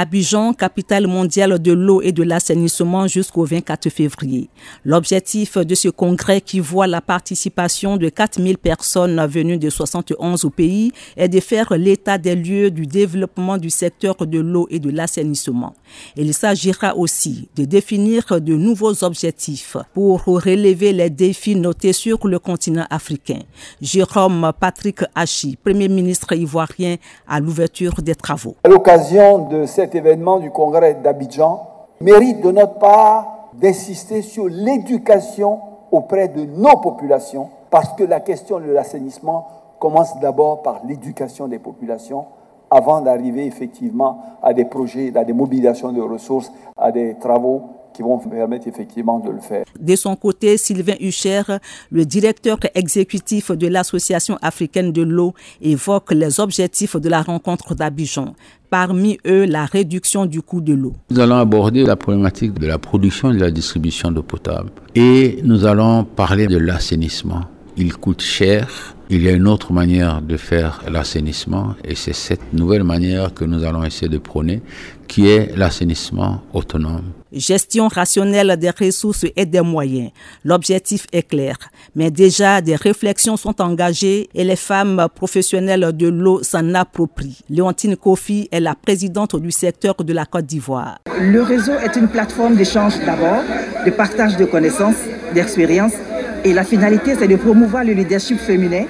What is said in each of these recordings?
Abidjan, capitale mondiale de l'eau et de l'assainissement jusqu'au 24 février. L'objectif de ce congrès qui voit la participation de 4000 personnes venues de 71 pays est de faire l'état des lieux du développement du secteur de l'eau et de l'assainissement. Il s'agira aussi de définir de nouveaux objectifs pour relever les défis notés sur le continent africain. Jérôme Patrick Hachi, Premier ministre ivoirien, à l'ouverture des travaux. À l'occasion de cet événement du congrès d'Abidjan, mérite de notre part d'insister sur l'éducation auprès de nos populations, parce que la question de l'assainissement commence d'abord par l'éducation des populations avant d'arriver effectivement à des projets, à des mobilisations de ressources, à des travaux qui vont permettre effectivement de le faire. De son côté, Sylvain Hucher, le directeur exécutif de l'Association africaine de l'eau, évoque les objectifs de la rencontre d'Abidjan. Parmi eux, la réduction du coût de l'eau. Nous allons aborder la problématique de la production et de la distribution d'eau potable. Et nous allons parler de l'assainissement. Il coûte cher, il y a une autre manière de faire l'assainissement et c'est cette nouvelle manière que nous allons essayer de prôner qui est l'assainissement autonome. Gestion rationnelle des ressources et des moyens. L'objectif est clair, mais déjà des réflexions sont engagées et les femmes professionnelles de l'eau s'en approprient. Léontine Kofi est la présidente du secteur de la Côte d'Ivoire. Le réseau est une plateforme d'échange d'abord, de partage de connaissances, d'expériences et la finalité, c'est de promouvoir le leadership féminin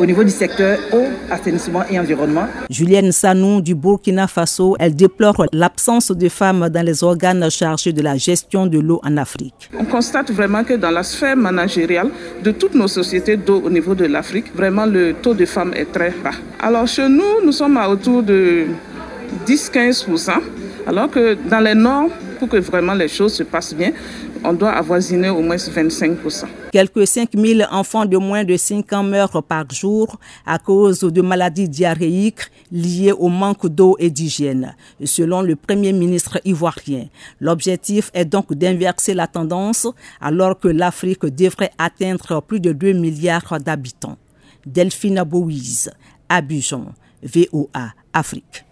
au niveau du secteur eau, assainissement et environnement. Julienne Sanou du Burkina Faso, elle déplore l'absence de femmes dans les organes chargés de la gestion de l'eau en Afrique. On constate vraiment que dans la sphère managériale de toutes nos sociétés d'eau au niveau de l'Afrique, vraiment le taux de femmes est très bas. Alors chez nous, nous sommes à autour de 10-15%, alors que dans les normes, pour que vraiment les choses se passent bien, on doit avoisiner au moins 25%. Quelques 5000 enfants de moins de 5 ans meurent par jour à cause de maladies diarrhéiques liées au manque d'eau et d'hygiène, selon le Premier ministre ivoirien. L'objectif est donc d'inverser la tendance alors que l'Afrique devrait atteindre plus de 2 milliards d'habitants. Delphine Bouise, Abidjan, VOA, Afrique.